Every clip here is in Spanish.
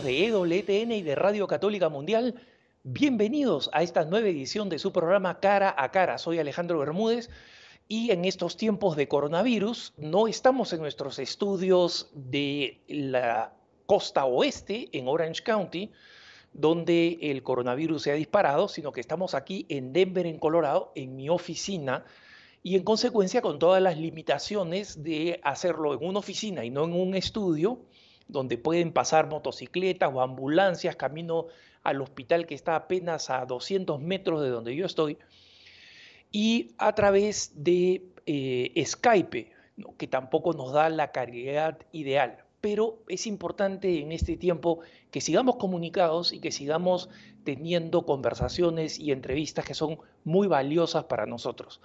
de EWTN y de Radio Católica Mundial. Bienvenidos a esta nueva edición de su programa Cara a Cara. Soy Alejandro Bermúdez y en estos tiempos de coronavirus no estamos en nuestros estudios de la costa oeste, en Orange County, donde el coronavirus se ha disparado, sino que estamos aquí en Denver, en Colorado, en mi oficina, y en consecuencia con todas las limitaciones de hacerlo en una oficina y no en un estudio, donde pueden pasar motocicletas o ambulancias camino al hospital que está apenas a 200 metros de donde yo estoy, y a través de eh, Skype, que tampoco nos da la calidad ideal. Pero es importante en este tiempo que sigamos comunicados y que sigamos teniendo conversaciones y entrevistas que son muy valiosas para nosotros.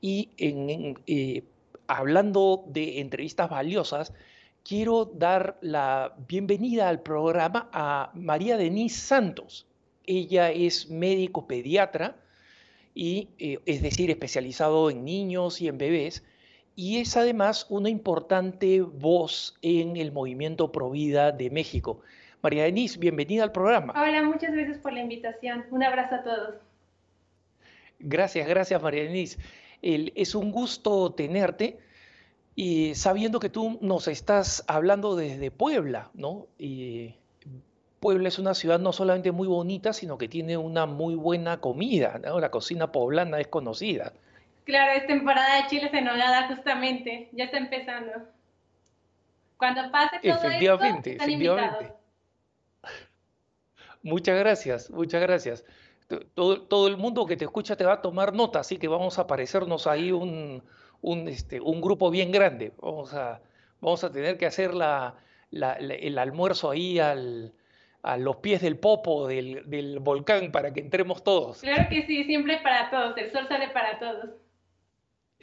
Y en, eh, hablando de entrevistas valiosas, quiero dar la bienvenida al programa a María Denise Santos. Ella es médico pediatra y eh, es decir, especializado en niños y en bebés, y es además una importante voz en el movimiento Provida de México. María Denise, bienvenida al programa. Hola, muchas gracias por la invitación. Un abrazo a todos. Gracias, gracias María Denise. es un gusto tenerte y sabiendo que tú nos estás hablando desde Puebla, ¿no? Y Puebla es una ciudad no solamente muy bonita, sino que tiene una muy buena comida, ¿no? La cocina poblana es conocida. Claro, es temporada de chiles en nogada justamente, ya está empezando. Cuando pase todo efectivamente, esto, efectivamente. Muchas gracias, muchas gracias. Todo, todo el mundo que te escucha te va a tomar nota, así que vamos a aparecernos ahí un, un, este, un grupo bien grande. Vamos a, vamos a tener que hacer la, el almuerzo ahí al, a los pies del popo del, del, volcán para que entremos todos. Claro que sí, siempre para todos, el sol sale para todos.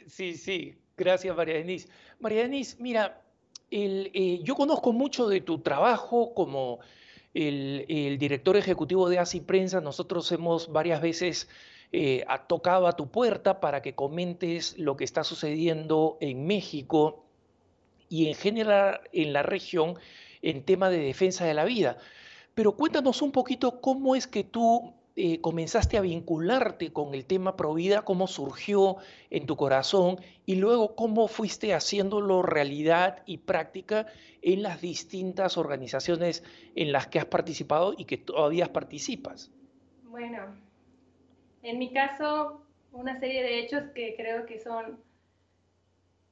Sí, sí, gracias María Denise. María Denise, mira, el, eh, yo conozco mucho de tu trabajo como el, el, director ejecutivo de ASI Prensa. Nosotros hemos varias veces eh, ha tocado a tu puerta para que comentes lo que está sucediendo en México y en general en la región en tema de defensa de la vida. Pero cuéntanos un poquito cómo es que tú eh, comenzaste a vincularte con el tema Provida, cómo surgió en tu corazón y luego cómo fuiste haciéndolo realidad y práctica en las distintas organizaciones en las que has participado y que todavía participas. Bueno, en mi caso, una serie de hechos que creo que son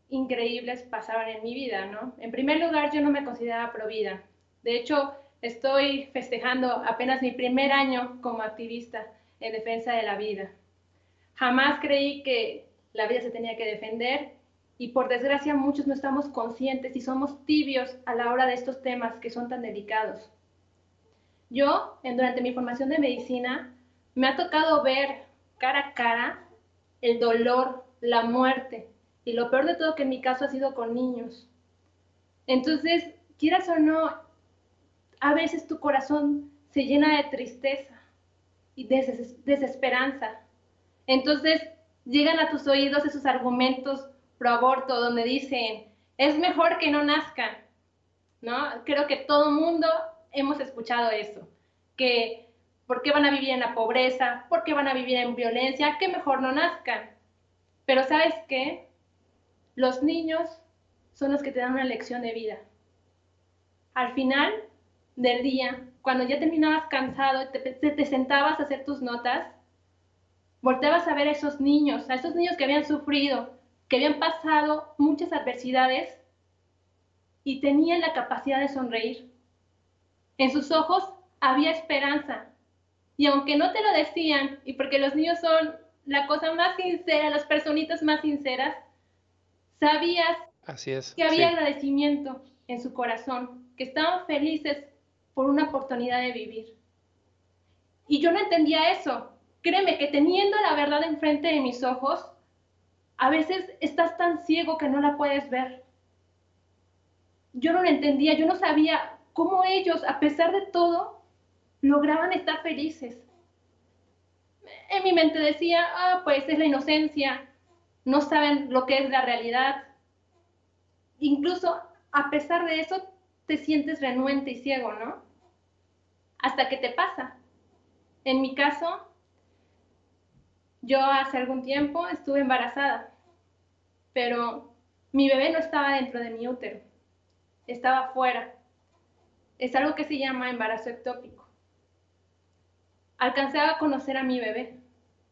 increíbles pasaron en mi vida, ¿no? En primer lugar, yo no me consideraba provida. De hecho, estoy festejando apenas mi primer año como activista en defensa de la vida. Jamás creí que la vida se tenía que defender y por desgracia muchos no estamos conscientes y somos tibios a la hora de estos temas que son tan delicados. Yo, durante mi formación de medicina, me ha tocado ver cara a cara el dolor, la muerte, y lo peor de todo que en mi caso ha sido con niños. Entonces, quieras o no, a veces tu corazón se llena de tristeza y de desesperanza. Entonces, llegan a tus oídos esos argumentos pro aborto donde dicen, es mejor que no nazcan, ¿no? Creo que todo mundo hemos escuchado eso, que ¿Por qué van a vivir en la pobreza? ¿Por qué van a vivir en violencia? Que mejor no nazcan. Pero sabes qué? Los niños son los que te dan una lección de vida. Al final del día, cuando ya terminabas cansado, te, te, sentabas a hacer tus notas, volteabas a ver a esos niños, a esos niños que habían sufrido, que habían pasado muchas adversidades y tenían la capacidad de sonreír. En sus ojos había esperanza, y aunque no te lo decían, y porque los niños son la cosa más sincera, las personitas más sinceras, sabías que había agradecimiento en su corazón, que estaban felices por una oportunidad de vivir. Y yo no entendía eso. Créeme que teniendo la verdad enfrente de mis ojos, a veces estás tan ciego que no la puedes ver. Yo no lo entendía, yo no sabía cómo ellos, a pesar de todo, lograban estar felices. En mi mente decía, ah, pues es la inocencia, no saben lo que es la realidad. Incluso a pesar de eso, te sientes renuente y ciego, ¿no? hasta que te pasa. En mi caso, yo hace algún tiempo estuve embarazada, pero mi bebé no estaba dentro de mi útero, estaba fuera. Es algo que se llama embarazo ectópico. Alcancé a conocer a mi bebé.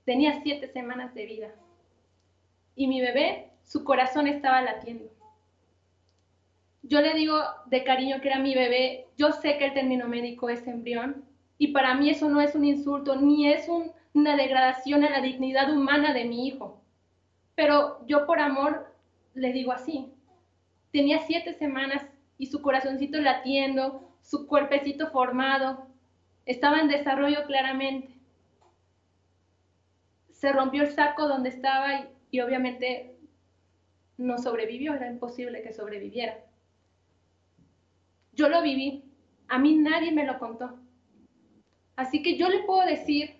Tenía siete semanas de vida. Y mi bebé, su corazón estaba latiendo. Yo le digo de cariño que era mi bebé. Yo sé que el término médico es embrión. Y para mí eso no es un insulto, ni es un una degradación a la dignidad humana de mi hijo. Pero yo por amor le digo así. Tenía siete semanas y su corazoncito latiendo, su cuerpecito formado, estaba en desarrollo claramente. Se rompió el saco donde estaba y, y obviamente no sobrevivió, era imposible que sobreviviera. Yo lo viví, a mí nadie me lo contó. Así que yo le puedo decir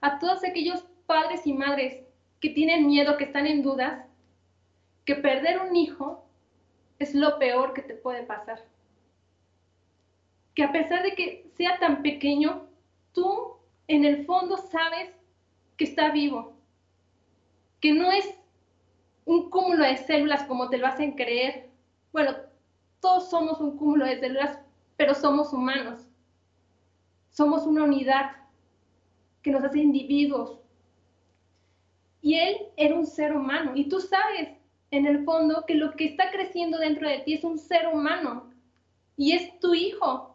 a todos aquellos padres y madres que tienen miedo, que están en dudas, que perder un hijo es lo peor que te puede pasar. Que a pesar de que sea tan pequeño, tú en el fondo sabes que está vivo, que no es un cúmulo de células como te lo hacen creer. Bueno, todos somos un cúmulo de células, pero somos humanos. Somos una unidad que nos hace individuos. Y él era un ser humano. Y tú sabes, en el fondo, que lo que está creciendo dentro de ti es un ser humano. Y es tu hijo.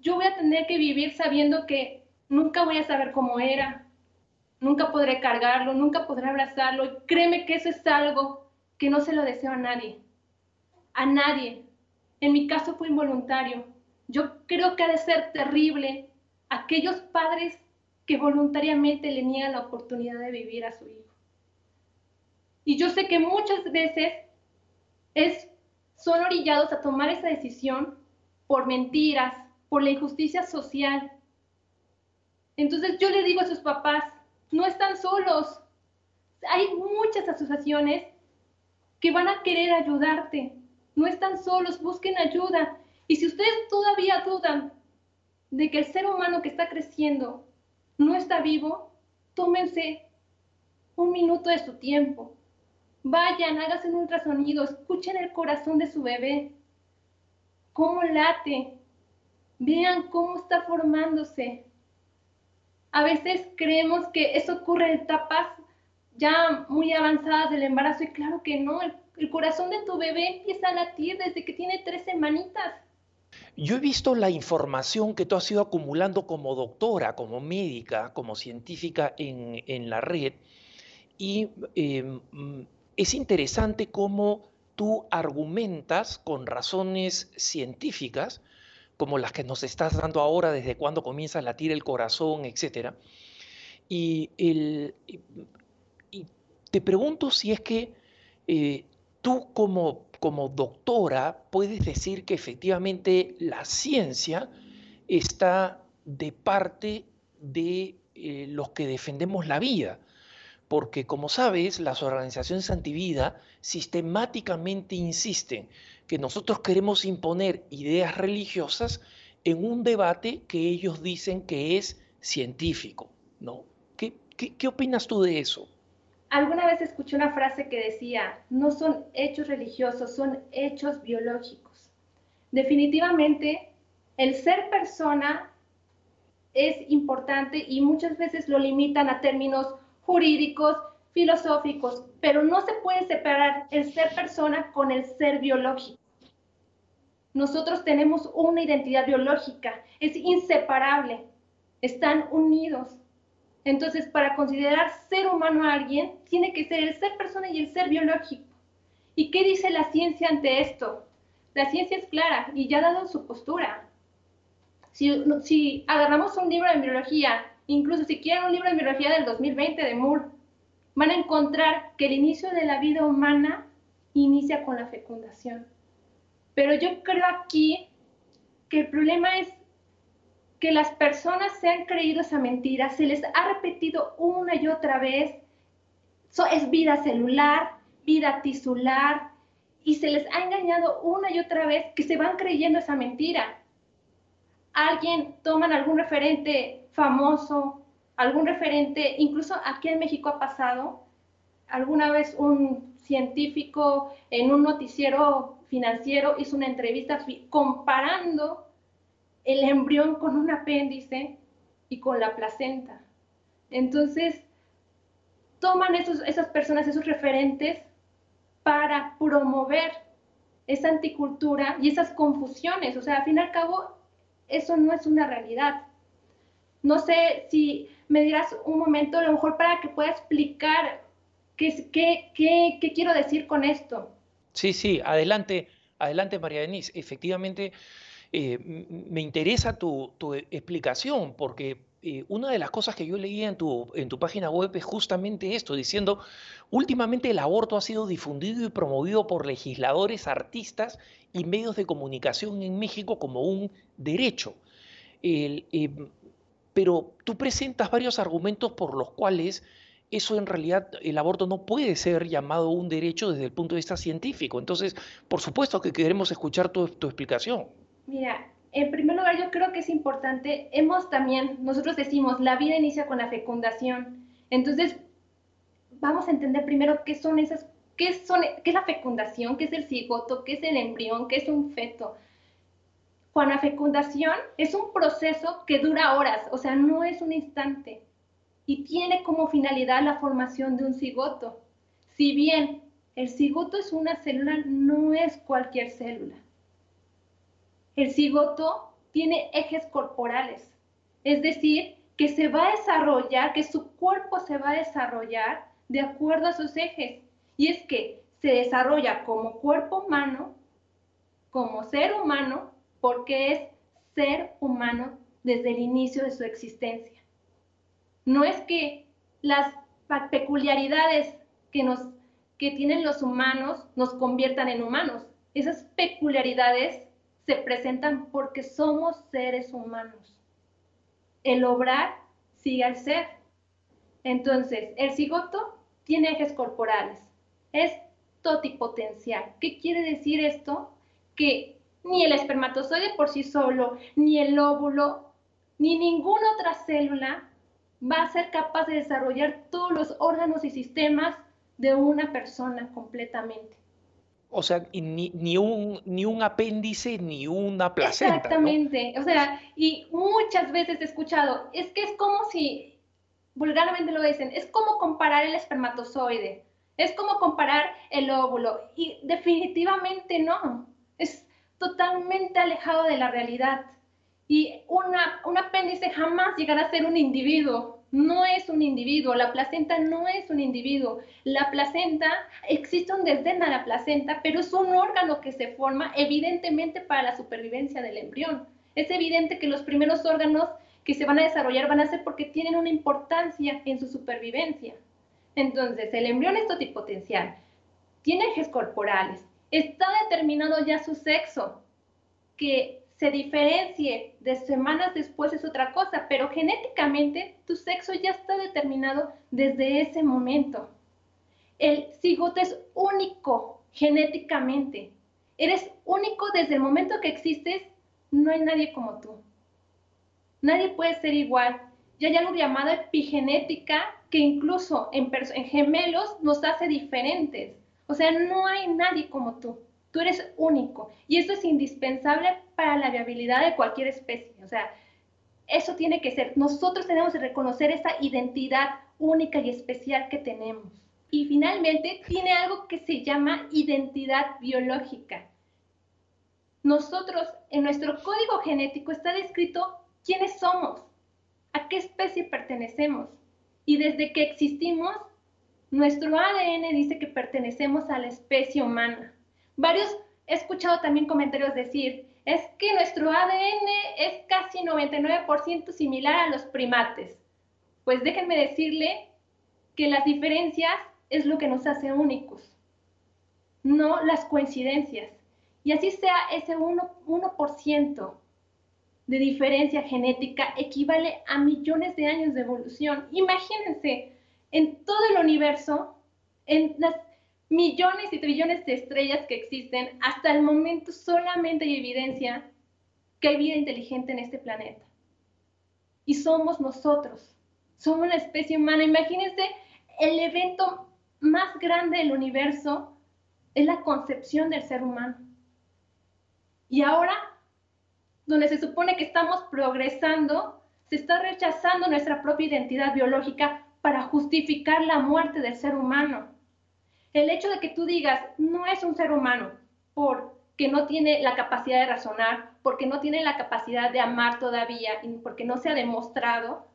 Yo voy a tener que vivir sabiendo que nunca voy a saber cómo era. Nunca podré cargarlo, nunca podré abrazarlo. Y créeme que eso es algo que no se lo deseo a nadie. A nadie. En mi caso fue involuntario. Yo creo que ha de ser terrible aquellos padres que voluntariamente le niegan la oportunidad de vivir a su hijo. Y yo sé que muchas veces es, son orillados a tomar esa decisión por mentiras, por la injusticia social. Entonces yo le digo a sus papás, no están solos. Hay muchas asociaciones que van a querer ayudarte. No están solos, busquen ayuda. Y si ustedes todavía dudan de que el ser humano que está creciendo no está vivo, tómense un minuto de su tiempo. Vayan, háganse un ultrasonido, escuchen el corazón de su bebé, cómo late, vean cómo está formándose. A veces creemos que eso ocurre en etapas ya muy avanzadas del embarazo y claro que no, el, el corazón de tu bebé empieza a latir desde que tiene tres semanitas. Yo he visto la información que tú has ido acumulando como doctora, como médica, como científica en, la red y em, es interesante cómo tú argumentas con razones científicas, como las que nos estás dando ahora desde cuando comienza a latir el corazón, etc. Y, te pregunto si es que eh, tú como como doctora puedes decir que efectivamente la ciencia está de parte de eh, los que defendemos la vida. Porque como sabes, las organizaciones antivida sistemáticamente insisten que nosotros queremos imponer ideas religiosas en un debate que ellos dicen que es científico. ¿no? ¿Qué, qué, qué opinas tú de eso? Alguna vez escuché una frase que decía, no son hechos religiosos, son hechos biológicos. Definitivamente, el ser persona es importante y muchas veces lo limitan a términos jurídicos, filosóficos, pero no se puede separar el ser persona con el ser biológico. Nosotros tenemos una identidad biológica, es inseparable, están unidos. Entonces, para considerar ser humano a alguien, tiene que ser el ser persona y el ser biológico. ¿Y qué dice la ciencia ante esto? La ciencia es clara y ya ha dado su postura. Si, agarramos un libro de biología, incluso si quieren un libro de biología del 2020 de Moore, van a encontrar que el inicio de la vida humana inicia con la fecundación. Pero yo creo aquí que el problema es que las personas se han creído esa mentira, se les ha repetido una y otra vez, es vida celular, vida tisular, y se les ha engañado una y otra vez que se van creyendo esa mentira. alguien, toman algún referente famoso, algún referente, incluso aquí en México ha pasado, alguna vez un científico en un noticiero financiero hizo una entrevista comparando el embrión con un apéndice y con la placenta. Entonces, toman esos, esas personas, esos referentes, para promover esa anticultura y esas confusiones. O sea, al fin y al cabo, eso no es una realidad. No sé si me dirás un momento, a lo mejor para que pueda explicar qué, qué, qué, qué quiero decir con esto. Sí, sí, adelante, adelante María Denise. Efectivamente, eh, me interesa tu, explicación porque eh, una de las cosas que yo leía en tu, página web es justamente esto, diciendo, últimamente el aborto ha sido difundido y promovido por legisladores, artistas y medios de comunicación en México como un derecho. Em, pero tú presentas varios argumentos por los cuales eso en realidad, el aborto no puede ser llamado un derecho desde el punto de vista científico. Entonces, por supuesto que queremos escuchar tu, tu explicación. Mira, en primer lugar, yo creo que es importante, hemos también, nosotros decimos, la vida inicia con la fecundación. Entonces, vamos a entender primero qué son esas, qué, son, qué es la fecundación, qué es el cigoto, qué es el embrión, qué es un feto. Con la fecundación es un proceso que dura horas, o sea, no es un instante, y tiene como finalidad la formación de un cigoto. Si bien el cigoto es una célula, no es cualquier célula. El cigoto tiene ejes corporales, es decir, que se va a desarrollar, que su cuerpo se va a desarrollar de acuerdo a sus ejes. Y es que se desarrolla como cuerpo humano, como ser humano, porque es ser humano desde el inicio de su existencia. No es que las peculiaridades que, tienen los humanos nos conviertan en humanos. Esas peculiaridades se presentan porque somos seres humanos. El obrar sigue al ser. Entonces, el cigoto tiene ejes corporales, es totipotencial. ¿Qué quiere decir esto? Que ni el espermatozoide por sí solo, ni el óvulo, ni ninguna otra célula va a ser capaz de desarrollar todos los órganos y sistemas de una persona completamente. O sea, ni, ni, un, ni un apéndice ni una placenta. Exactamente. O sea, y muchas veces he escuchado, es que es como si, vulgarmente lo dicen, es como comparar el espermatozoide, es como comparar el óvulo. Y definitivamente no. Es totalmente alejado de la realidad. Y una, un apéndice jamás llegará a ser un individuo no es un individuo, la placenta no es un individuo. La placenta, existe un desdén a la placenta, pero es un órgano que se forma evidentemente para la supervivencia del embrión. Es evidente que los primeros órganos que se van a desarrollar van a ser porque tienen una importancia en su supervivencia. Entonces, el embrión es totipotencial, tiene ejes corporales, está determinado ya su sexo, que se diferencie de semanas después es otra cosa, pero genéticamente tu sexo ya está determinado desde ese momento. El cigoto es único genéticamente. Eres único desde el momento que existes, no hay nadie como tú. Nadie puede ser igual. Ya hay algo llamado epigenética que incluso en, en gemelos nos hace diferentes. O sea, no hay nadie como tú. Tú eres único y eso es indispensable para la viabilidad de cualquier especie. O sea, eso tiene que ser. Nosotros tenemos que reconocer esa identidad única y especial que tenemos. Y finalmente tiene algo que se llama identidad biológica. Nosotros, en nuestro código genético está descrito quiénes somos, a qué especie pertenecemos. Y desde que existimos, nuestro ADN dice que pertenecemos a la especie humana. Varios he escuchado también comentarios decir, es que nuestro ADN es casi 99% similar a los primates. Pues déjenme decirle que las diferencias es lo que nos hace únicos, no las coincidencias. Y así sea ese 1%, 1 de diferencia genética equivale a millones de años de evolución. Imagínense, en todo el universo, en las millones y trillones de estrellas que existen, hasta el momento solamente hay evidencia que hay vida inteligente en este planeta. Y somos nosotros. Somos una especie humana. Imagínense el evento más grande del universo es la concepción del ser humano. Y ahora, donde se supone que estamos progresando, se está rechazando nuestra propia identidad biológica para justificar la muerte del ser humano. El hecho de que tú digas, no es un ser humano, porque no tiene la capacidad de razonar, porque no tiene la capacidad de amar todavía, porque no se ha demostrado,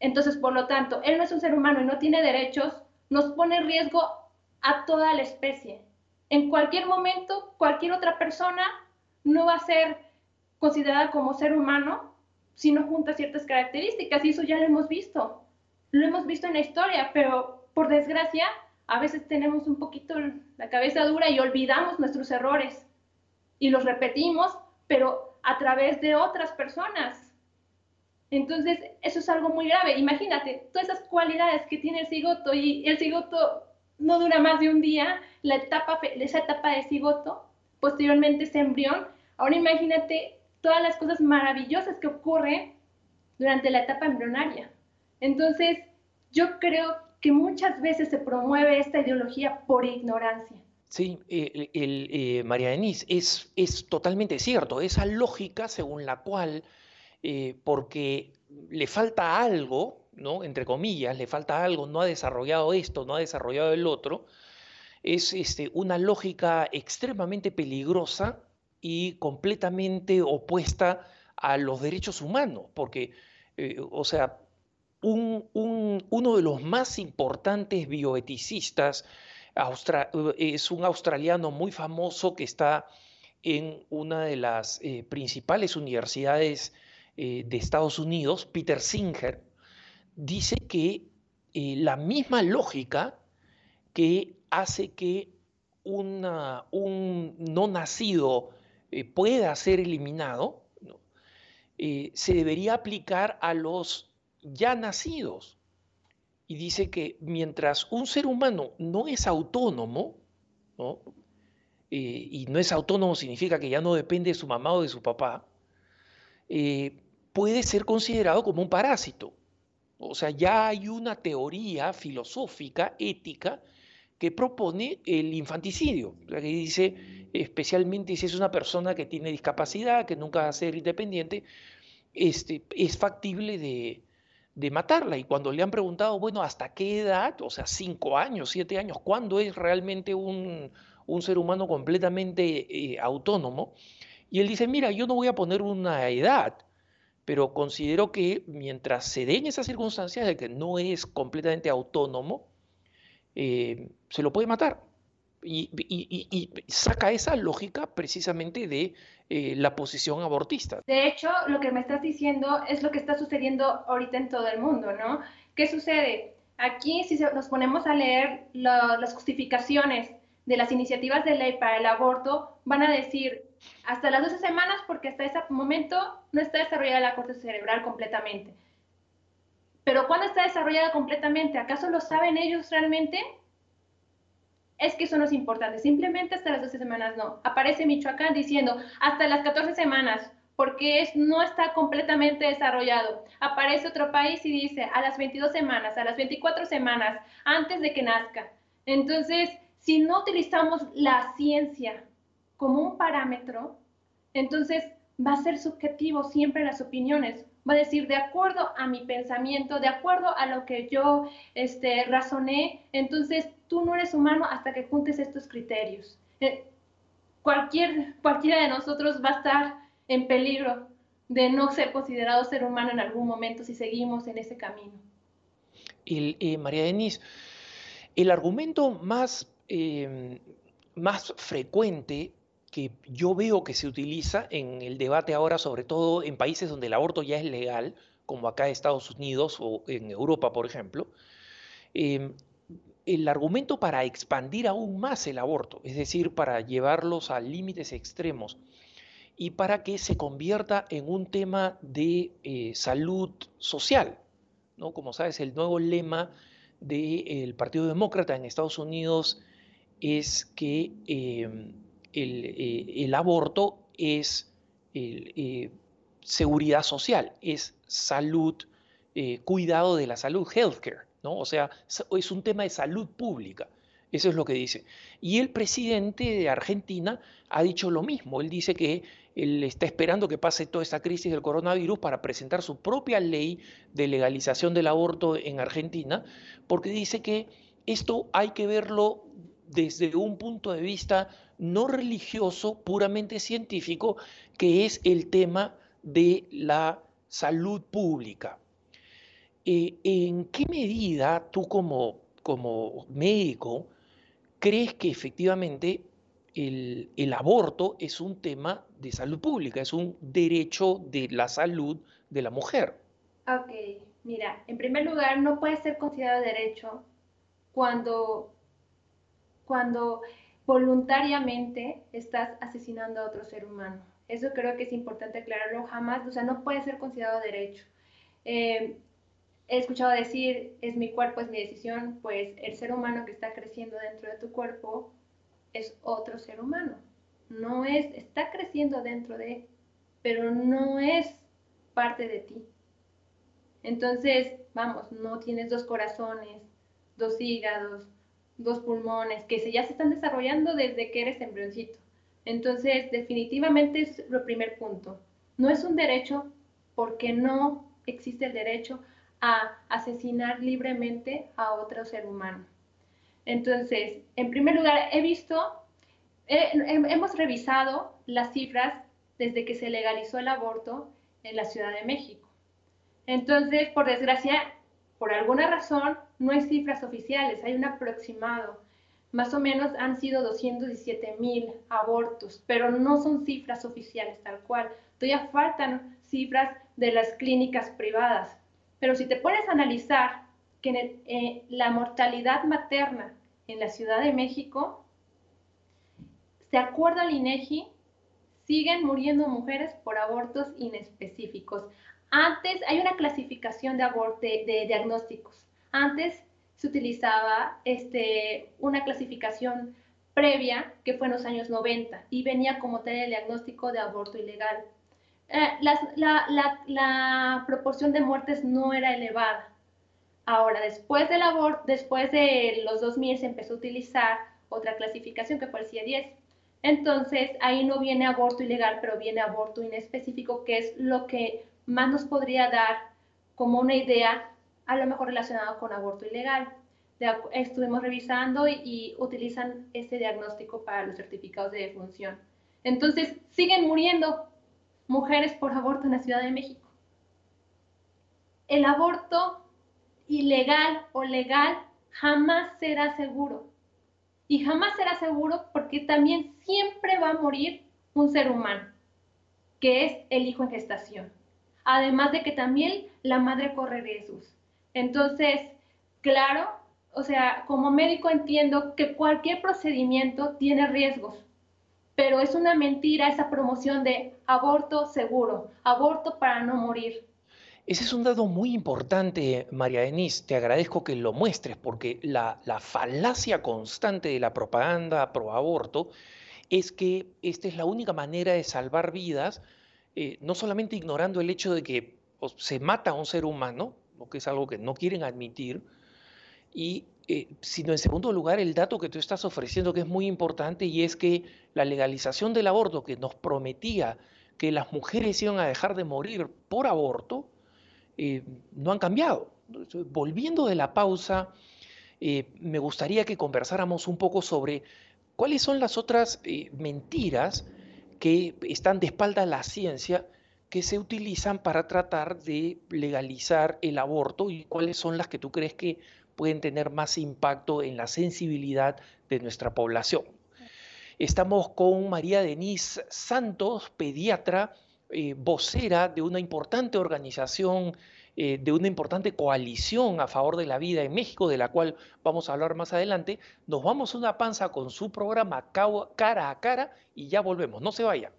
entonces, por lo tanto, él no es un ser humano y no tiene derechos, nos pone en riesgo a toda la especie. En cualquier momento, cualquier otra persona no va a ser considerada como ser humano si no junta ciertas características y eso ya lo hemos visto. Lo hemos visto en la historia, pero por desgracia, a veces tenemos un poquito la cabeza dura y olvidamos nuestros errores y los repetimos, pero a través de otras personas. Entonces, eso es algo muy grave. Imagínate, todas esas cualidades que tiene el cigoto y el cigoto no dura más de un día, la etapa, esa etapa de cigoto, posteriormente ese embrión. Ahora imagínate todas las cosas maravillosas que ocurren durante la etapa embrionaria. Entonces, yo creo que muchas veces se promueve esta ideología por ignorancia. Sí, el, eh, María Denise, es, es totalmente cierto. Esa lógica según la cual eh, porque le falta algo, ¿no? entre comillas, le falta algo, no ha desarrollado esto, no ha desarrollado el otro, es este, una lógica extremadamente peligrosa y completamente opuesta a los derechos humanos, porque, eh, o sea, uno de los más importantes bioeticistas es un australiano muy famoso que está en una de las eh, principales universidades eh, de Estados Unidos, Peter Singer, dice que eh, la misma lógica que hace que un no nacido eh, pueda ser eliminado, se debería aplicar a los ya nacidos. Y dice que mientras un ser humano no es autónomo, y no es autónomo significa que ya no depende de su mamá o de su papá, puede ser considerado como un parásito. O sea, ya hay una teoría filosófica, ética, que propone el infanticidio, que dice, especialmente si es una persona que tiene discapacidad, que nunca va a ser independiente, este, es factible de, matarla. Y cuando le han preguntado, bueno, ¿hasta qué edad? O sea, cinco años, siete años, ¿cuándo es realmente un, ser humano completamente eh, autónomo? Y él dice, mira, yo no voy a poner una edad, pero considero que mientras se den esas circunstancias de que no es completamente autónomo, eh, se lo puede matar. Y, saca esa lógica precisamente de eh, la posición abortista. De hecho, lo que me estás diciendo es lo que está sucediendo ahorita en todo el mundo, ¿no? ¿Qué sucede? Aquí, si nos ponemos a leer las justificaciones de las iniciativas de ley para el aborto, van a decir, hasta las 12 semanas porque hasta ese momento no está desarrollada la corteza cerebral completamente. Pero ¿cuándo está desarrollada completamente? ¿Acaso lo saben ellos realmente? Es que eso no es importante. Simplemente hasta las 12 semanas no. Aparece Michoacán diciendo hasta las 14 semanas porque es, no está completamente desarrollado. Aparece otro país y dice a las 22 semanas, a las 24 semanas, antes de que nazca. Entonces, si no utilizamos la ciencia como un parámetro, entonces va a ser subjetivo siempre las opiniones. Va a decir, de acuerdo a mi pensamiento, de acuerdo a lo que yo este, razoné, entonces tú no eres humano hasta que juntes estos criterios. Eh, cualquier, cualquiera de nosotros va a estar en peligro de no ser considerado ser humano en algún momento si seguimos en ese camino. Eh, María Denise, el argumento más, eh, más frecuente que yo veo que se utiliza en el debate ahora, sobre todo en países donde el aborto ya es legal, como acá en Estados Unidos o en Europa, por ejemplo, em, el argumento para expandir aún más el aborto, es decir, para llevarlos a límites extremos y para que se convierta en un tema de eh, salud social. ¿no? Como sabes, el nuevo lema del Partido Demócrata en Estados Unidos es que em, eh, el, aborto es eh, seguridad social, es salud, cuidado de la salud, healthcare, ¿no? O sea, es un tema de salud pública. Eso es lo que dice. Y el presidente de Argentina ha dicho lo mismo. Él dice que él está esperando que pase toda esta crisis del coronavirus para presentar su propia ley de legalización del aborto en Argentina, porque dice que esto hay que verlo desde un punto de vista no religioso, puramente científico, que es el tema de la salud pública. Eh, ¿En qué medida tú como, como médico crees que efectivamente el, aborto es un tema de salud pública, es un derecho de la salud de la mujer. Ok, mira, en primer lugar, no puede ser considerado derecho cuando, cuando voluntariamente estás asesinando a otro ser humano. Eso creo que es importante aclararlo jamás, o sea, no puede ser considerado derecho. Eh, he escuchado decir, es mi cuerpo, es mi decisión, pues el ser humano que está creciendo dentro de tu cuerpo es otro ser humano. No es, está creciendo dentro de, pero no es parte de ti. Entonces, vamos, no tienes dos corazones, dos hígados, dos pulmones, que se, ya se están desarrollando desde que eres embrioncito. Entonces, definitivamente es el primer punto. No es un derecho porque no existe el derecho a asesinar libremente a otro ser humano. Entonces, en primer lugar, he visto, hemos revisado las cifras desde que se legalizó el aborto en la Ciudad de México. Entonces, por desgracia, por alguna razón, no hay cifras oficiales, hay un aproximado más o menos han sido 217 mil abortos, pero no son cifras oficiales tal cual. Todavía faltan cifras de las clínicas privadas. Pero si te pones a analizar que eh, la mortalidad materna en la Ciudad de México, de acuerdo al INEGI, siguen muriendo mujeres por abortos inespecíficos. Antes hay una clasificación de, de, de diagnósticos. Antes se utilizaba este, una clasificación previa que fue en los años 90 y venía como tal el diagnóstico de aborto ilegal. Eh, la, proporción de muertes no era elevada. Ahora, después del aborto, después de los 2000 se empezó a utilizar otra clasificación que el CIE-10. Entonces, ahí no viene aborto ilegal, pero viene aborto inespecífico, que es lo que más nos podría dar como una idea a lo mejor relacionado con aborto ilegal. estuvimos revisando y, utilizan este diagnóstico para los certificados de defunción. Entonces, siguen muriendo mujeres por aborto en la Ciudad de México. El aborto ilegal o legal jamás será seguro. Y jamás será seguro porque también siempre va a morir un ser humano, que es el hijo en gestación. Además de que también la madre corre riesgos. Entonces, claro, o sea, como médico entiendo que cualquier procedimiento tiene riesgos, pero es una mentira esa promoción de aborto seguro, aborto para no morir. Ese es un dato muy importante, María Denise. Te agradezco que lo muestres porque la, falacia constante de la propaganda pro aborto es que esta es la única manera de salvar vidas, eh, no solamente ignorando el hecho de que se mata a un ser humano, que es algo que no quieren admitir, y eh, sino en segundo lugar el dato que tú estás ofreciendo que es muy importante y es que la legalización del aborto que nos prometía que las mujeres iban a dejar de morir por aborto, eh, no han cambiado. Volviendo de la pausa, eh, me gustaría que conversáramos un poco sobre cuáles son las otras mentiras que están de espalda a la ciencia que se utilizan para tratar de legalizar el aborto y cuáles son las que tú crees que pueden tener más impacto en la sensibilidad de nuestra población. Estamos con María Denise Santos, pediatra, eh, vocera de una importante organización, eh, de una importante coalición a favor de la vida en México, de la cual vamos a hablar más adelante. Nos vamos una panza con su programa cara a cara y ya volvemos. No se vaya.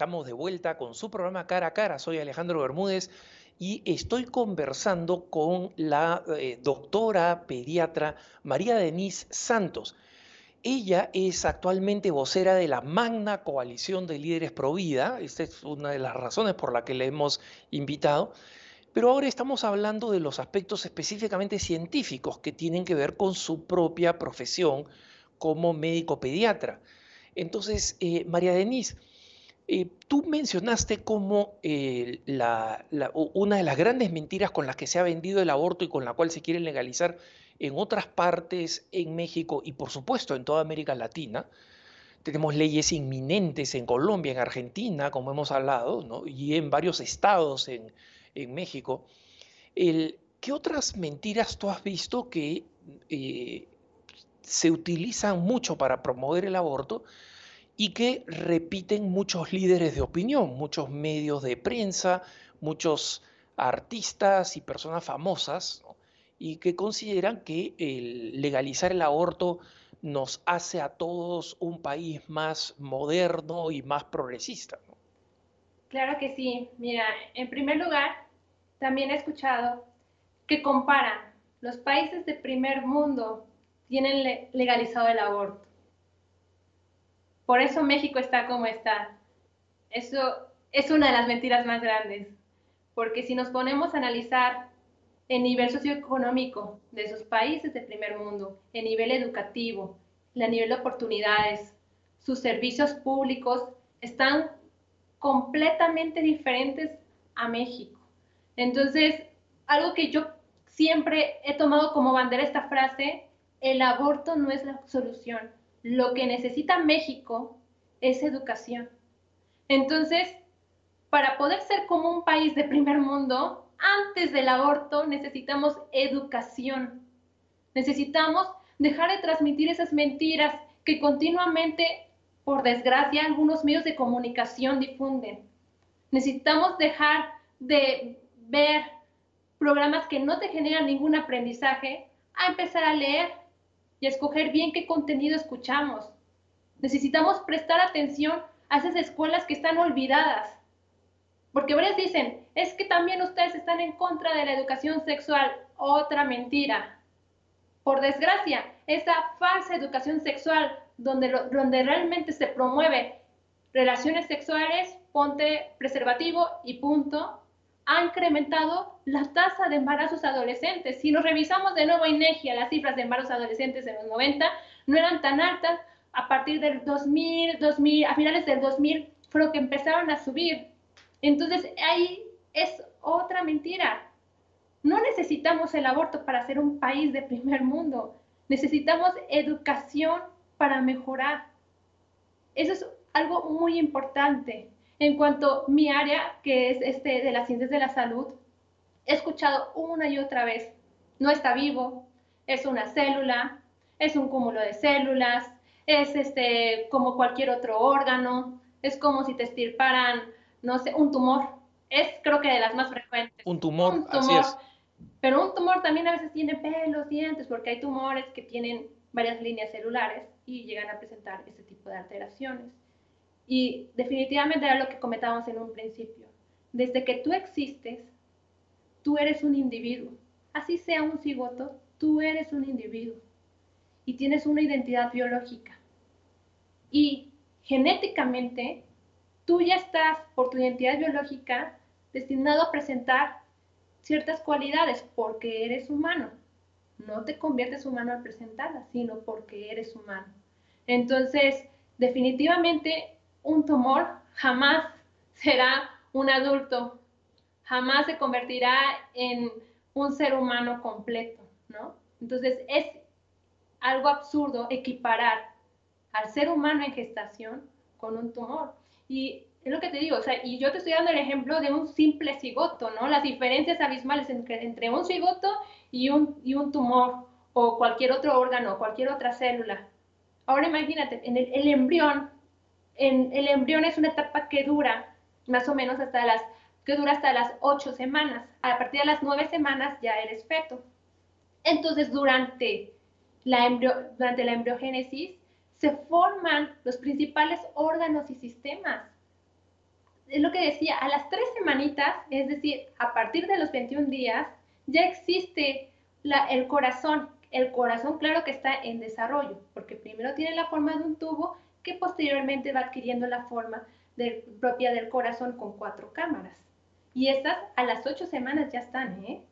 Estamos de vuelta con su programa Cara a Cara. Soy Alejandro Bermúdez y estoy conversando con la eh, doctora pediatra María Denise Santos. Ella es actualmente vocera de la Magna Coalición de Líderes Provida. Esta es una de las razones por la que le hemos invitado. Pero ahora estamos hablando de los aspectos específicamente científicos que tienen que ver con su propia profesión como médico pediatra. Entonces, eh, María Denise, eh, tú mencionaste como eh, una de las grandes mentiras con las que se ha vendido el aborto y con la cual se quiere legalizar en otras partes, en México y por supuesto en toda América Latina. Tenemos leyes inminentes en Colombia, en Argentina, como hemos hablado, y en varios estados en, México. ¿Qué otras mentiras tú has visto que se utilizan mucho para promover el aborto y que repiten muchos líderes de opinión, muchos medios de prensa, muchos artistas y personas famosas, y que consideran que el legalizar el aborto nos hace a todos un país más moderno y más progresista. Claro que sí. Mira, en primer lugar, también he escuchado que comparan los países de primer mundo tienen legalizado el aborto. Por eso México está como está. Eso es una de las mentiras más grandes, porque si nos ponemos a analizar el nivel socioeconómico de esos países de primer mundo, el nivel educativo, el nivel de oportunidades, sus servicios públicos están completamente diferentes a México. Entonces, algo que yo siempre he tomado como bandera esta frase el aborto no es la solución. Lo que necesita México es educación. Entonces, para poder ser como un país de primer mundo, antes del aborto necesitamos educación. Necesitamos dejar de transmitir esas mentiras que continuamente, por desgracia, algunos medios de comunicación difunden. Necesitamos dejar de ver programas que no te generan ningún aprendizaje a empezar a leer y escoger bien qué contenido escuchamos. Necesitamos prestar atención a esas escuelas que están olvidadas. Porque varios dicen, es que también ustedes están en contra de la educación sexual. Otra mentira. Por desgracia, esa falsa educación sexual donde, donde realmente se promueve relaciones sexuales, ponte preservativo y punto, ha incrementado la tasa de embarazos adolescentes. Si nos revisamos de nuevo INEGI a las cifras de embarazos adolescentes en los 90, no eran tan altas. A partir del 2000, 2000, a finales del 2000, fueron que empezaron a subir. Entonces, ahí es otra mentira. No necesitamos el aborto para ser un país de primer mundo. Necesitamos educación para mejorar. Eso es algo muy importante. En cuanto a mi área, que es este de las ciencias de la salud, he escuchado una y otra vez, no está vivo, es una célula, es un cúmulo de células, es este como cualquier otro órgano, es como si te estirparan, no sé, un tumor. Es creo que de las más frecuentes. Un tumor, un tumor así es. Pero un tumor también a veces tiene pelos, dientes, porque hay tumores que tienen varias líneas celulares y llegan a presentar este tipo de alteraciones. Y definitivamente era lo que comentábamos en un principio. Desde que tú existes, tú eres un individuo. Así sea un cigoto, tú eres un individuo. Y tienes una identidad biológica. Y genéticamente, tú ya estás, por tu identidad biológica, destinado a presentar ciertas cualidades porque eres humano. No te conviertes humano al presentarlas, sino porque eres humano. Entonces, definitivamente un tumor jamás será un adulto, jamás se convertirá en un ser humano completo, ¿no? Entonces es algo absurdo equiparar al ser humano en gestación con un tumor. Y es lo que te digo, o sea, y yo te estoy dando el ejemplo de un simple cigoto, ¿no? Las diferencias abismales entre, un cigoto y un, y un tumor o cualquier otro órgano, cualquier otra célula. Ahora imagínate, en el embrión el embrión es una etapa que dura más o menos hasta las, que dura hasta las ocho semanas. A partir de las nueve semanas ya eres feto. Entonces, durante la, durante la embriogénesis se forman los principales órganos y sistemas. es lo que decía, a las tres semanitas, es decir, a partir de los 21 días, ya existe el corazón. El corazón, claro que está en desarrollo, porque primero tiene la forma de un tubo que posteriormente va adquiriendo la forma propia del corazón con cuatro cámaras. Y estas a las ocho semanas ya están, ¿eh?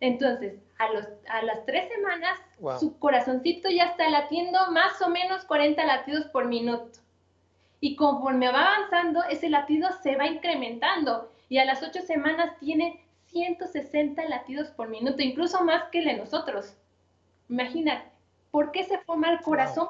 Entonces, a, los, a las tres semanas, su corazoncito ya está latiendo más o menos 40 latidos por minuto. Y conforme va avanzando, ese latido se va incrementando. Y a las ocho semanas tiene 160 latidos por minuto, incluso más que el de nosotros. Imagínate, ¿por qué se forma el corazón?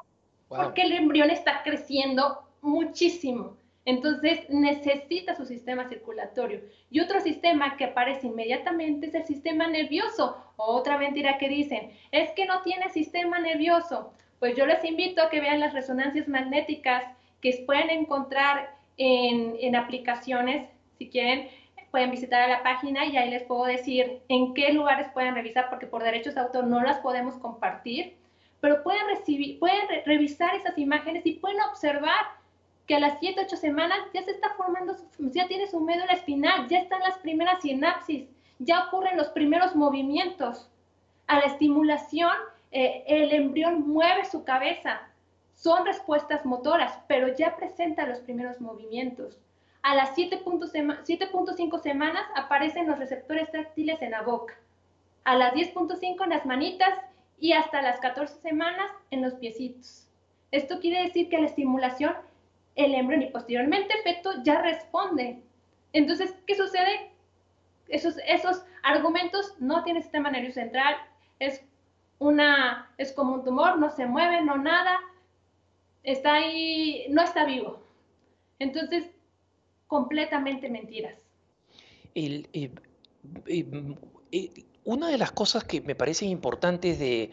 Porque el embrión está creciendo muchísimo. Entonces necesita su sistema circulatorio. Y otro sistema que aparece inmediatamente es el sistema nervioso. Otra mentira que dicen, es que no tiene sistema nervioso. Pues yo les invito a que vean las resonancias magnéticas que pueden encontrar en, en aplicaciones. Si quieren, pueden visitar la página y ahí les puedo decir en qué lugares pueden revisar, porque por derechos de autor no las podemos compartir. Pero pueden, recibir, pueden revisar esas imágenes y pueden observar que a las 7, 8 semanas ya se está formando, ya tiene su médula espinal, ya están las primeras sinapsis, ya ocurren los primeros movimientos. A la estimulación, eh, el embrión mueve su cabeza. Son respuestas motoras, pero ya presenta los primeros movimientos. A las 7.5 semanas aparecen los receptores táctiles en la boca. A las 10.5 en las manitas y hasta las 14 semanas en los piecitos. Esto quiere decir que la estimulación el embrión y posteriormente el feto ya responde. Entonces, ¿qué sucede? Esos, esos argumentos no tienen sistema nervioso central, es, una, es como un tumor, no se mueve, no nada, está ahí, no está vivo. Entonces, completamente mentiras. Eh, eh, eh, una de las cosas que me parecen importantes de,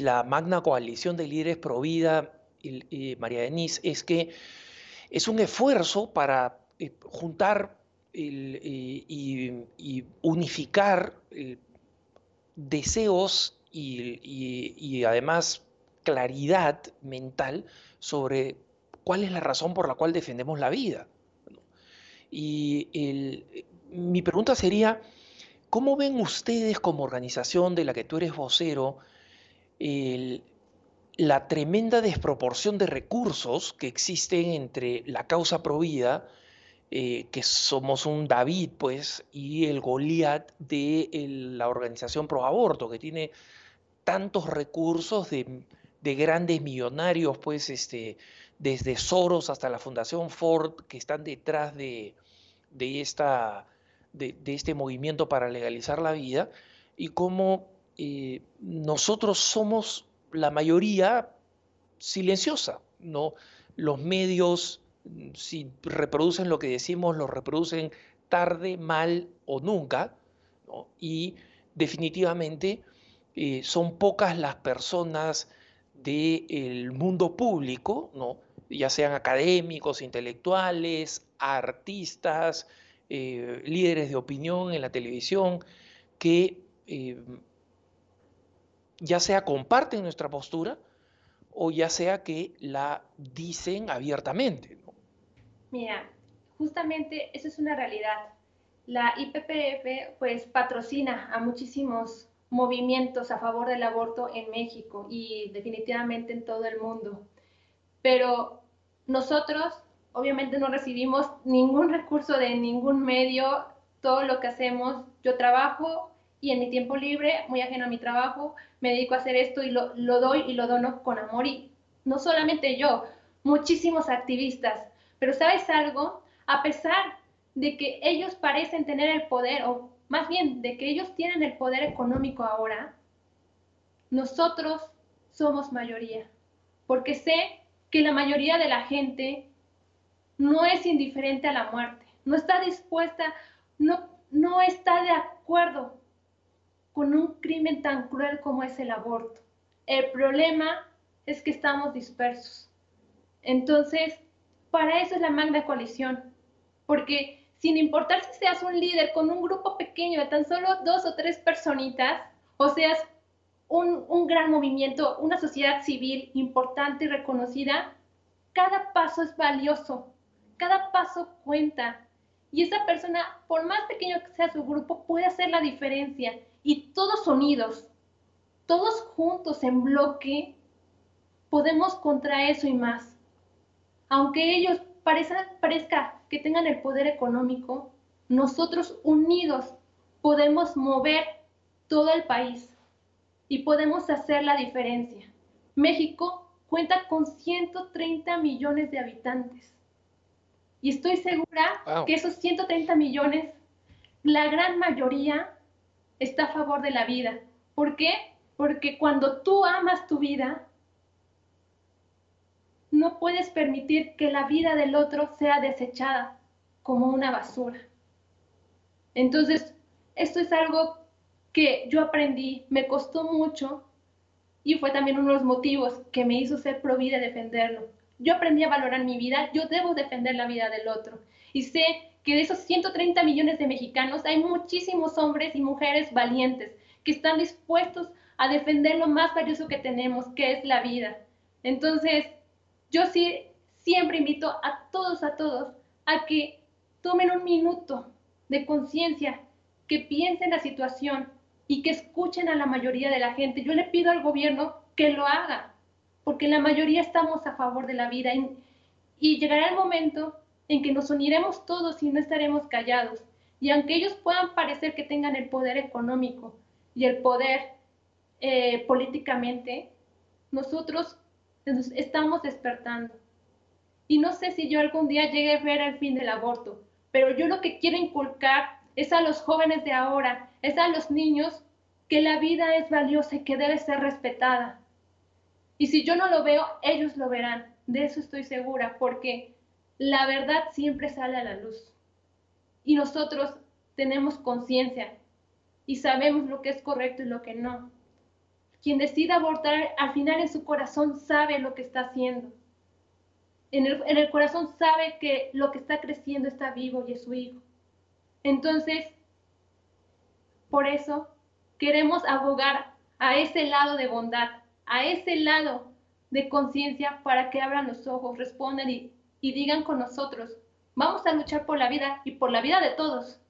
la magna coalición de líderes pro vida, María Denise, es que es un esfuerzo para eh, juntar eh, y, unificar deseos y, además claridad mental sobre cuál es la razón por la cual defendemos la vida. Y mi pregunta sería, ¿cómo ven ustedes como organización de la que tú eres vocero la tremenda desproporción de recursos que existen entre la causa provida, eh, que somos un David, pues, y el Goliat de la organización pro aborto, que tiene tantos recursos de, grandes millonarios, pues, este, desde Soros hasta la Fundación Ford, que están detrás de, esta, de, este movimiento para legalizar la vida, y cómo eh, nosotros somos la mayoría silenciosa, ¿no? Los medios, mm, si reproducen lo que decimos, lo reproducen tarde, mal o nunca, y definitivamente eh, son pocas las personas del mundo público, ¿no? ya sean académicos, intelectuales, artistas, eh, líderes de opinión en la televisión, que eh, ya sea comparten nuestra postura o ya sea que la dicen abiertamente. Mira, justamente eso es una realidad. La IPPF pues patrocina a muchísimos movimientos a favor del aborto en México y definitivamente en todo el mundo. Pero nosotros obviamente no recibimos ningún recurso de ningún medio. Todo lo que hacemos, yo trabajo y en mi tiempo libre, muy ajeno a mi trabajo, me dedico a hacer esto y lo, doy y lo dono con amor. Y no solamente yo, muchísimos activistas. Pero sabes algo, a pesar de que ellos parecen tener el poder, o más bien de que ellos tienen el poder económico ahora, nosotros somos mayoría. Porque sé que la mayoría de la gente no es indiferente a la muerte, no está dispuesta, no, no está de acuerdo con un crimen tan cruel como es el aborto. El problema es que estamos dispersos. Entonces, para eso es la magna coalición, porque sin importar si seas un líder con un grupo pequeño de tan solo dos o tres personitas, o seas un, un gran movimiento, una sociedad civil importante y reconocida, cada paso es valioso, cada paso cuenta. Y esa persona, por más pequeño que sea su grupo, puede hacer la diferencia. Y todos unidos, todos juntos en bloque, podemos contra eso y más. Aunque ellos parezca, que tengan el poder económico, nosotros unidos podemos mover todo el país y podemos hacer la diferencia. México cuenta con 130 millones de habitantes. Y estoy segura que esos 130 millones, la gran mayoría está a favor de la vida. ¿Por qué? Porque cuando tú amas tu vida, no puedes permitir que la vida del otro sea desechada como una basura. Entonces, esto es algo que yo aprendí, me costó mucho y fue también uno de los motivos que me hizo ser pro vida y defenderlo. Yo aprendí a valorar mi vida, yo debo defender la vida del otro. Y sé que de esos 130 millones de mexicanos hay muchísimos hombres y mujeres valientes que están dispuestos a defender lo más valioso que tenemos, que es la vida. Entonces, yo sí siempre invito a todos, a todos, a que tomen un minuto de conciencia, que piensen la situación y que escuchen a la mayoría de la gente. Yo le pido al gobierno que lo haga, porque la mayoría estamos a favor de la vida y, llegará el momento en que nos uniremos todos y no estaremos callados. Y aunque ellos puedan parecer que tengan el poder económico y el poder eh, políticamente, nosotros estamos despertando. Y no sé si yo algún día llegue a ver el fin del aborto, pero yo lo que quiero inculcar es a los jóvenes de ahora, es a los niños que la vida es valiosa y que debe ser respetada. Y si yo no lo veo, ellos lo verán. De eso estoy segura, porque la verdad siempre sale a la luz. Y nosotros tenemos conciencia y sabemos lo que es correcto y lo que no. Quien decide abortar, al final en su corazón sabe lo que está haciendo. En el, en el corazón sabe que lo que está creciendo está vivo y es su hijo. Entonces, por eso queremos abogar a ese lado de bondad, a ese lado de conciencia para que abran los ojos, respondan y, digan con nosotros, vamos a luchar por la vida y por la vida de todos,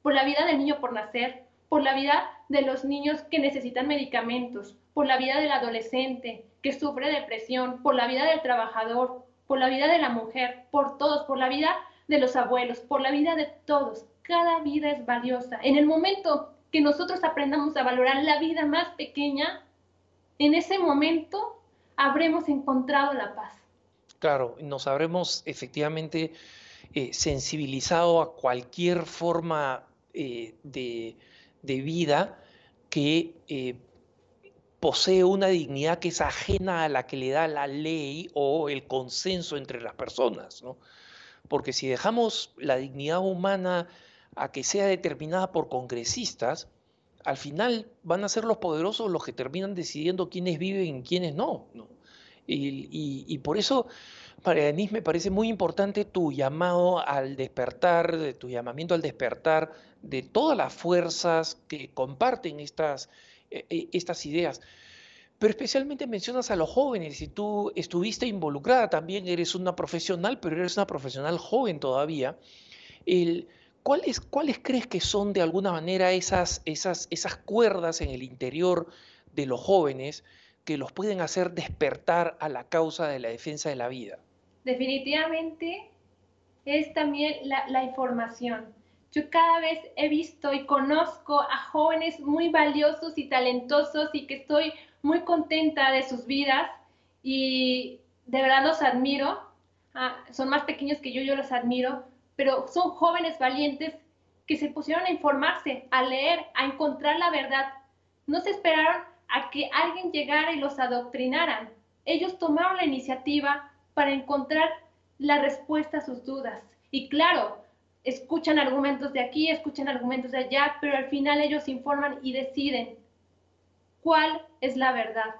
por la vida del niño por nacer, por la vida de los niños que necesitan medicamentos, por la vida del adolescente que sufre depresión, por la vida del trabajador, por la vida de la mujer, por todos, por la vida de los abuelos, por la vida de todos. Cada vida es valiosa. En el momento que nosotros aprendamos a valorar la vida más pequeña, en ese momento habremos encontrado la paz. Claro, nos habremos efectivamente eh, sensibilizado a cualquier forma eh, de, vida que eh, posee una dignidad que es ajena a la que le da la ley o el consenso entre las personas, ¿no? Porque si dejamos la dignidad humana a que sea determinada por congresistas, al final van a ser los poderosos los que terminan decidiendo quiénes viven y quiénes no. Y, por eso, para Denise, me parece muy importante tu llamado al despertar, tu llamamiento al despertar de todas las fuerzas que comparten estas, eh, eh, estas ideas. Pero especialmente mencionas a los jóvenes, y tú estuviste involucrada también, eres una profesional, pero eres una profesional joven todavía. El, ¿Cuáles, ¿Cuáles crees que son de alguna manera esas, esas, esas cuerdas en el interior de los jóvenes que los pueden hacer despertar a la causa de la defensa de la vida? Definitivamente es también la, la información. Yo cada vez he visto y conozco a jóvenes muy valiosos y talentosos y que estoy muy contenta de sus vidas y de verdad los admiro. Ah, son más pequeños que yo, yo los admiro pero son jóvenes valientes que se pusieron a informarse, a leer, a encontrar la verdad. No se esperaron a que alguien llegara y los adoctrinaran. Ellos tomaron la iniciativa para encontrar la respuesta a sus dudas. Y claro, escuchan argumentos de aquí, escuchan argumentos de allá, pero al final ellos informan y deciden cuál es la verdad.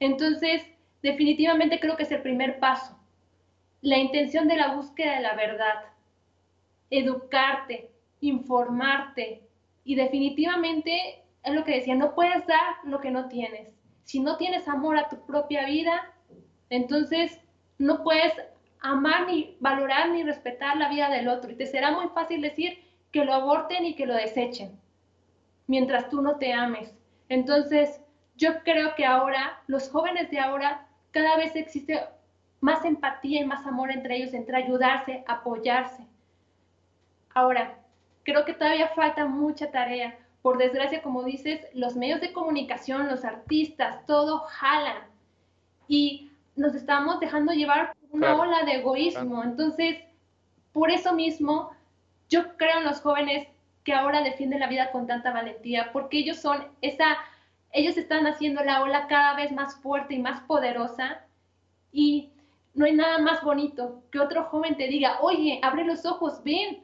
Entonces, definitivamente creo que es el primer paso. La intención de la búsqueda de la verdad educarte, informarte y definitivamente es lo que decía, no puedes dar lo que no tienes. Si no tienes amor a tu propia vida, entonces no puedes amar ni valorar ni respetar la vida del otro. Y te será muy fácil decir que lo aborten y que lo desechen, mientras tú no te ames. Entonces, yo creo que ahora, los jóvenes de ahora, cada vez existe más empatía y más amor entre ellos, entre ayudarse, apoyarse. Ahora, creo que todavía falta mucha tarea. Por desgracia, como dices, los medios de comunicación, los artistas, todo jalan. Y nos estamos dejando llevar por una ola de egoísmo. Entonces, por eso mismo, yo creo en los jóvenes que ahora defienden la vida con tanta valentía, porque ellos son esa, ellos están haciendo la ola cada vez más fuerte y más poderosa. Y no hay nada más bonito que otro joven te diga, oye, abre los ojos, ven,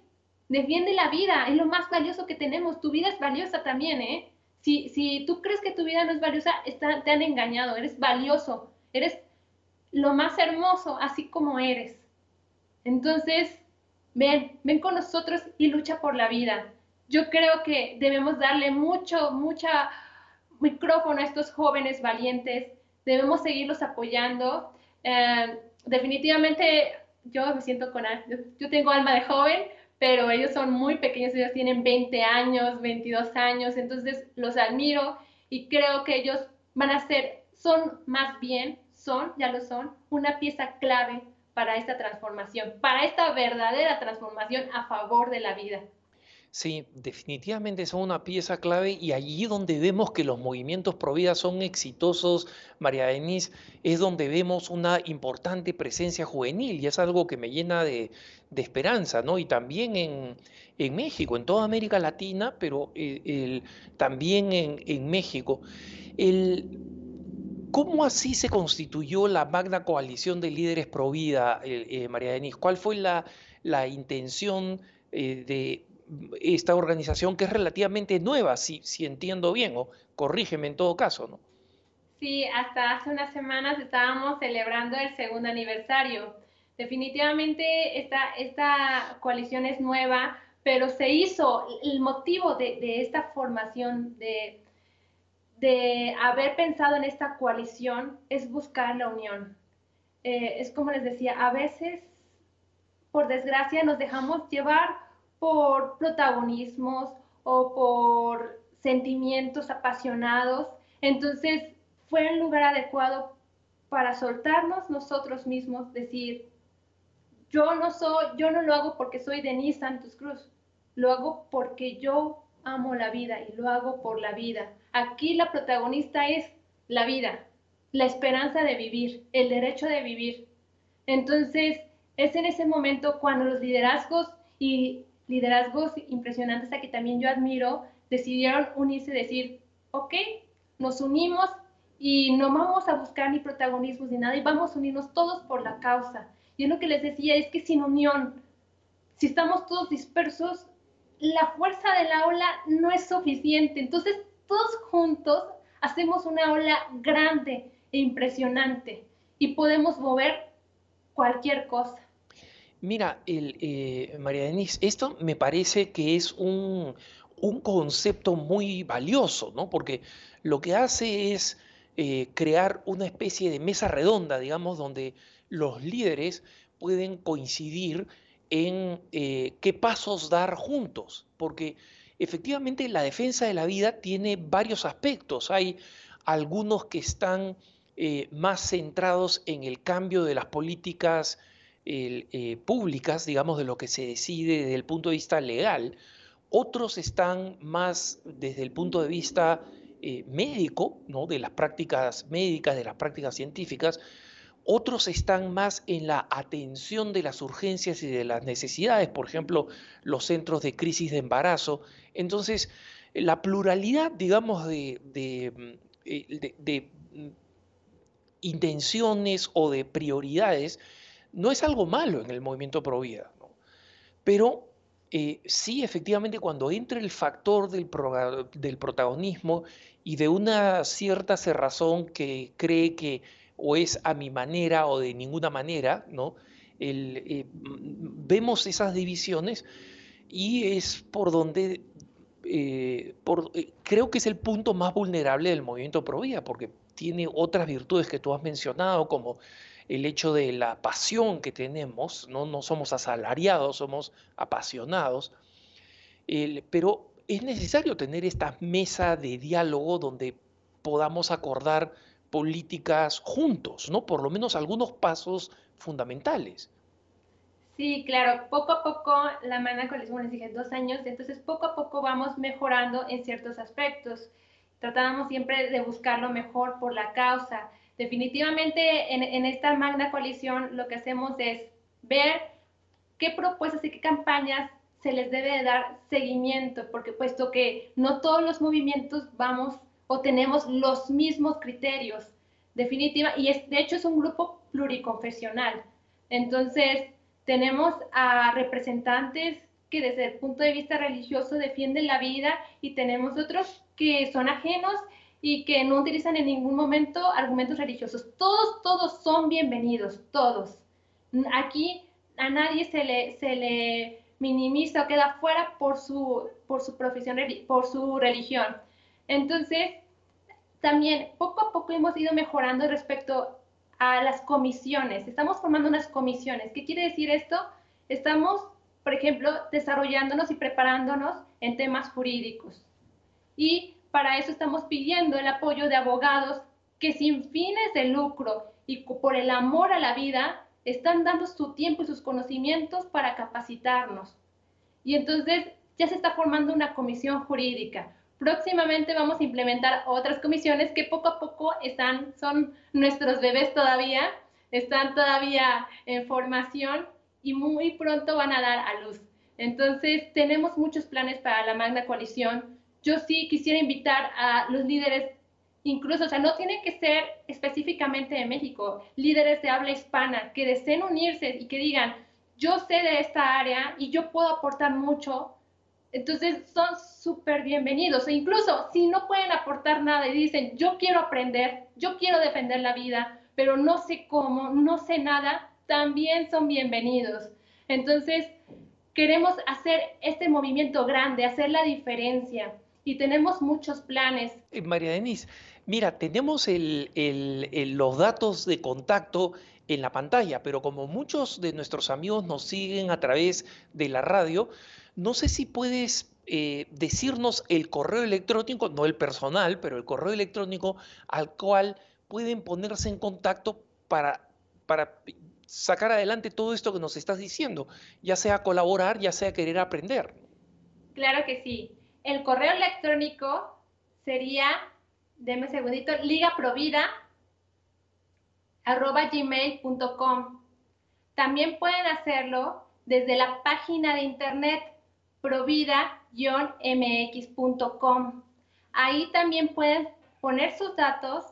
defiende la vida, es lo más valioso que tenemos, tu vida es valiosa también, ¿eh? Si, si tú crees que tu vida no es valiosa, te han engañado, eres valioso, eres lo más hermoso, así como eres. Entonces, ven, ven con nosotros y lucha por la vida. Yo creo que debemos darle mucho, mucha micrófono a estos jóvenes valientes, debemos seguirlos apoyando. Eh, definitivamente yo me siento con, yo tengo alma de joven, pero ellos son muy pequeños, ellos tienen 20 años, 22 años, entonces los admiro y creo que ellos van a ser, son más bien son, ya lo son, una pieza clave para esta transformación, para esta verdadera transformación a favor de la vida. Sí, definitivamente son una pieza clave y allí donde vemos que los movimientos pro vida son exitosos, María Denise, es donde vemos una importante presencia juvenil y es algo que me llena de, esperanza, ¿no? Y también en, México, en toda América Latina, pero eh, también en, en México. El, ¿Cómo así se constituyó la magna coalición de líderes pro vida, eh, eh, María Denise? ¿Cuál fue la, intención eh, de esta organización que es relativamente nueva, si, si entiendo bien, o corrígeme en todo caso, ¿no? Sí, hasta hace unas semanas estábamos celebrando el segundo aniversario. Definitivamente esta, esta coalición es nueva, pero se hizo el motivo de, de esta formación de de haber pensado en esta coalición es buscar la unión. Eh, es como les decía, a veces, por desgracia, nos dejamos llevar por protagonismos o por sentimientos apasionados. Entonces, fue el lugar adecuado para soltarnos nosotros mismos, decir, yo no soy, yo no lo hago porque soy Denise Santos Cruz, lo hago porque yo amo la vida y lo hago por la vida. Aquí la protagonista es la vida, la esperanza de vivir, el derecho de vivir. Entonces, es en ese momento cuando los liderazgos y liderazgos impresionantes a que también yo admiro decidieron unirse y decir, ok, nos unimos y no vamos a buscar ni protagonismos ni nada y vamos a unirnos todos por la causa. Y es lo que les decía, es que sin unión, si estamos todos dispersos, la fuerza de la ola no es suficiente. Entonces, todos juntos hacemos una ola grande e impresionante y podemos mover cualquier cosa. Mira, el, eh, María Denise, esto me parece que es un, concepto muy valioso, ¿no? Porque lo que hace es eh, crear una especie de mesa redonda, digamos, donde los líderes pueden coincidir en eh, qué pasos dar juntos, porque efectivamente la defensa de la vida tiene varios aspectos. Hay algunos que están más centrados en el cambio de las políticas eh, públicas, digamos, de lo que se decide desde el punto de vista legal. Otros están más desde el punto de vista médico, ¿no? de las prácticas médicas, de las prácticas científicas, otros están más en la atención de las urgencias y de las necesidades, por ejemplo, los centros de crisis de embarazo. Entonces, la pluralidad, digamos, de, eh, mm, intenciones o de prioridades no es algo malo en el movimiento pro vida, pero eh, sí, efectivamente, cuando entra el factor del, del protagonismo y de una cierta cerrazón que cree que o es a mi manera o de ninguna manera, ¿no? Eh, mm, vemos esas divisiones y es por donde eh, eh, creo que es el punto más vulnerable del movimiento pro vida, porque tiene otras virtudes que tú has mencionado, como el hecho de la pasión que tenemos, no, no somos asalariados, somos apasionados, pero es necesario tener esta mesa de diálogo donde podamos acordar políticas juntos, ¿no? Por lo menos algunos pasos fundamentales. Sí, claro, poco a poco la Magna Coalición, les dije, dos años, entonces poco a poco vamos mejorando en ciertos aspectos. Tratamos siempre de buscar lo mejor por la causa. Definitivamente en, esta Magna Coalición lo que hacemos es ver qué propuestas y qué campañas se les debe dar seguimiento, porque puesto que no todos los movimientos vamos o tenemos los mismos criterios, definitiva, y es, de hecho es un grupo pluriconfesional. Entonces, tenemos a representantes que desde el punto de vista religioso defienden la vida y tenemos otros que son ajenos y que no utilizan en ningún momento argumentos religiosos. Todos, todos son bienvenidos, todos. Aquí a nadie se le, se le minimiza o queda fuera por su, por su profesión, por su religión. Entonces, también poco a poco hemos ido mejorando respecto a las comisiones. Estamos formando unas comisiones. ¿Qué quiere decir esto? Estamos, por ejemplo, desarrollándonos y preparándonos en temas jurídicos. Y para eso estamos pidiendo el apoyo de abogados que sin fines de lucro y por el amor a la vida están dando su tiempo y sus conocimientos para capacitarnos. Y entonces ya se está formando una comisión jurídica. Próximamente vamos a implementar otras comisiones que poco a poco están, son nuestros bebés todavía, están todavía en formación y muy pronto van a dar a luz. Entonces, tenemos muchos planes para la Magna Coalición. Yo sí quisiera invitar a los líderes incluso, o sea, no tienen que ser específicamente de México, líderes de habla hispana que deseen unirse y que digan, yo sé de esta área y yo puedo aportar mucho. Entonces son súper bienvenidos. E incluso si no pueden aportar nada y dicen, yo quiero aprender, yo quiero defender la vida, pero no sé cómo, no sé nada, también son bienvenidos. Entonces, queremos hacer este movimiento grande, hacer la diferencia y tenemos muchos planes. Eh, María Denise, mira, tenemos los datos de contacto en la pantalla, pero como muchos de nuestros amigos nos siguen a través de la radio, no sé si puedes eh, decirnos el correo electrónico, no el personal, pero el correo electrónico al cual pueden ponerse en contacto para, para sacar adelante todo esto que nos estás diciendo, ya sea colaborar, ya sea querer aprender. Claro que sí. El correo electrónico sería, déme un segundito, ligaprovida gmail.com. También pueden hacerlo desde la página de internet provida-mx.com. Ahí también pueden poner sus datos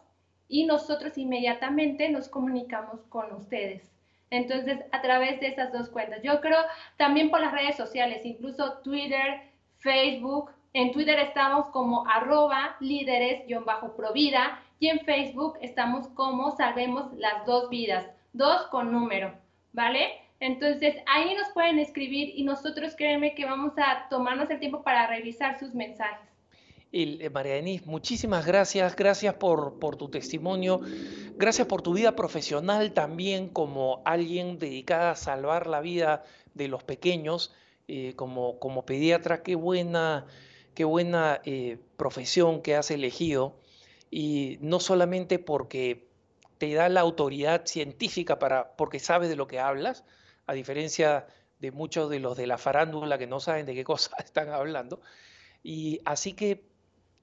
y nosotros inmediatamente nos comunicamos con ustedes. Entonces, a través de esas dos cuentas. Yo creo también por las redes sociales, incluso Twitter, Facebook. En Twitter estamos como arroba líderes-provida y en Facebook estamos como Salvemos las dos vidas, dos con número, ¿vale? Entonces ahí nos pueden escribir y nosotros créeme que vamos a tomarnos el tiempo para revisar sus mensajes. Eh, María Denise, muchísimas gracias, gracias por, por, tu testimonio, gracias por tu vida profesional también como alguien dedicada a salvar la vida de los pequeños, eh, como, como pediatra, qué buena, qué buena eh, profesión que has elegido y no solamente porque te da la autoridad científica para, porque sabes de lo que hablas, a diferencia de muchos de los de la farándula que no saben de qué cosa están hablando. Y así que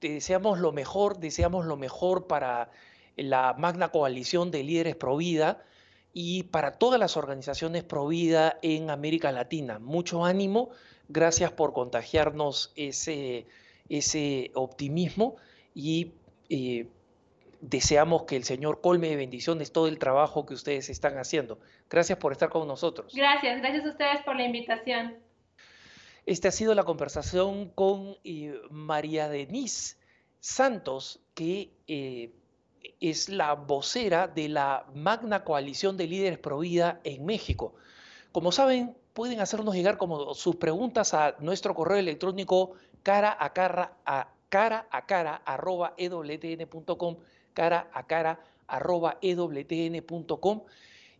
te deseamos lo mejor, deseamos lo mejor para la magna coalición de líderes pro vida y para todas las organizaciones pro vida en América Latina. Mucho ánimo, gracias por contagiarnos ese, ese optimismo y eh, deseamos que el Señor colme de bendiciones todo el trabajo que ustedes están haciendo. Gracias por estar con nosotros. Gracias, gracias a ustedes por la invitación. Esta ha sido la conversación con eh, María Denise Santos, que eh, es la vocera de la Magna Coalición de Líderes Pro Vida en México. Como saben, pueden hacernos llegar como sus preguntas a nuestro correo electrónico cara a cara a cara a cara arroba ewtn.com, cara a cara arroba ewtn.com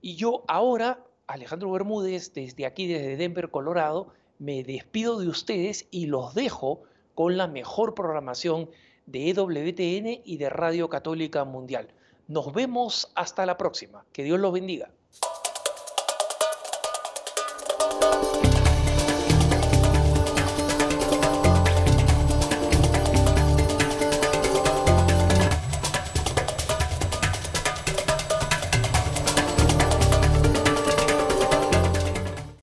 Y yo ahora, Alejandro Bermúdez, desde aquí, desde Denver, Colorado, me despido de ustedes y los dejo con la mejor programación de EWTN y de Radio Católica Mundial. Nos vemos hasta la próxima. Que Dios los bendiga.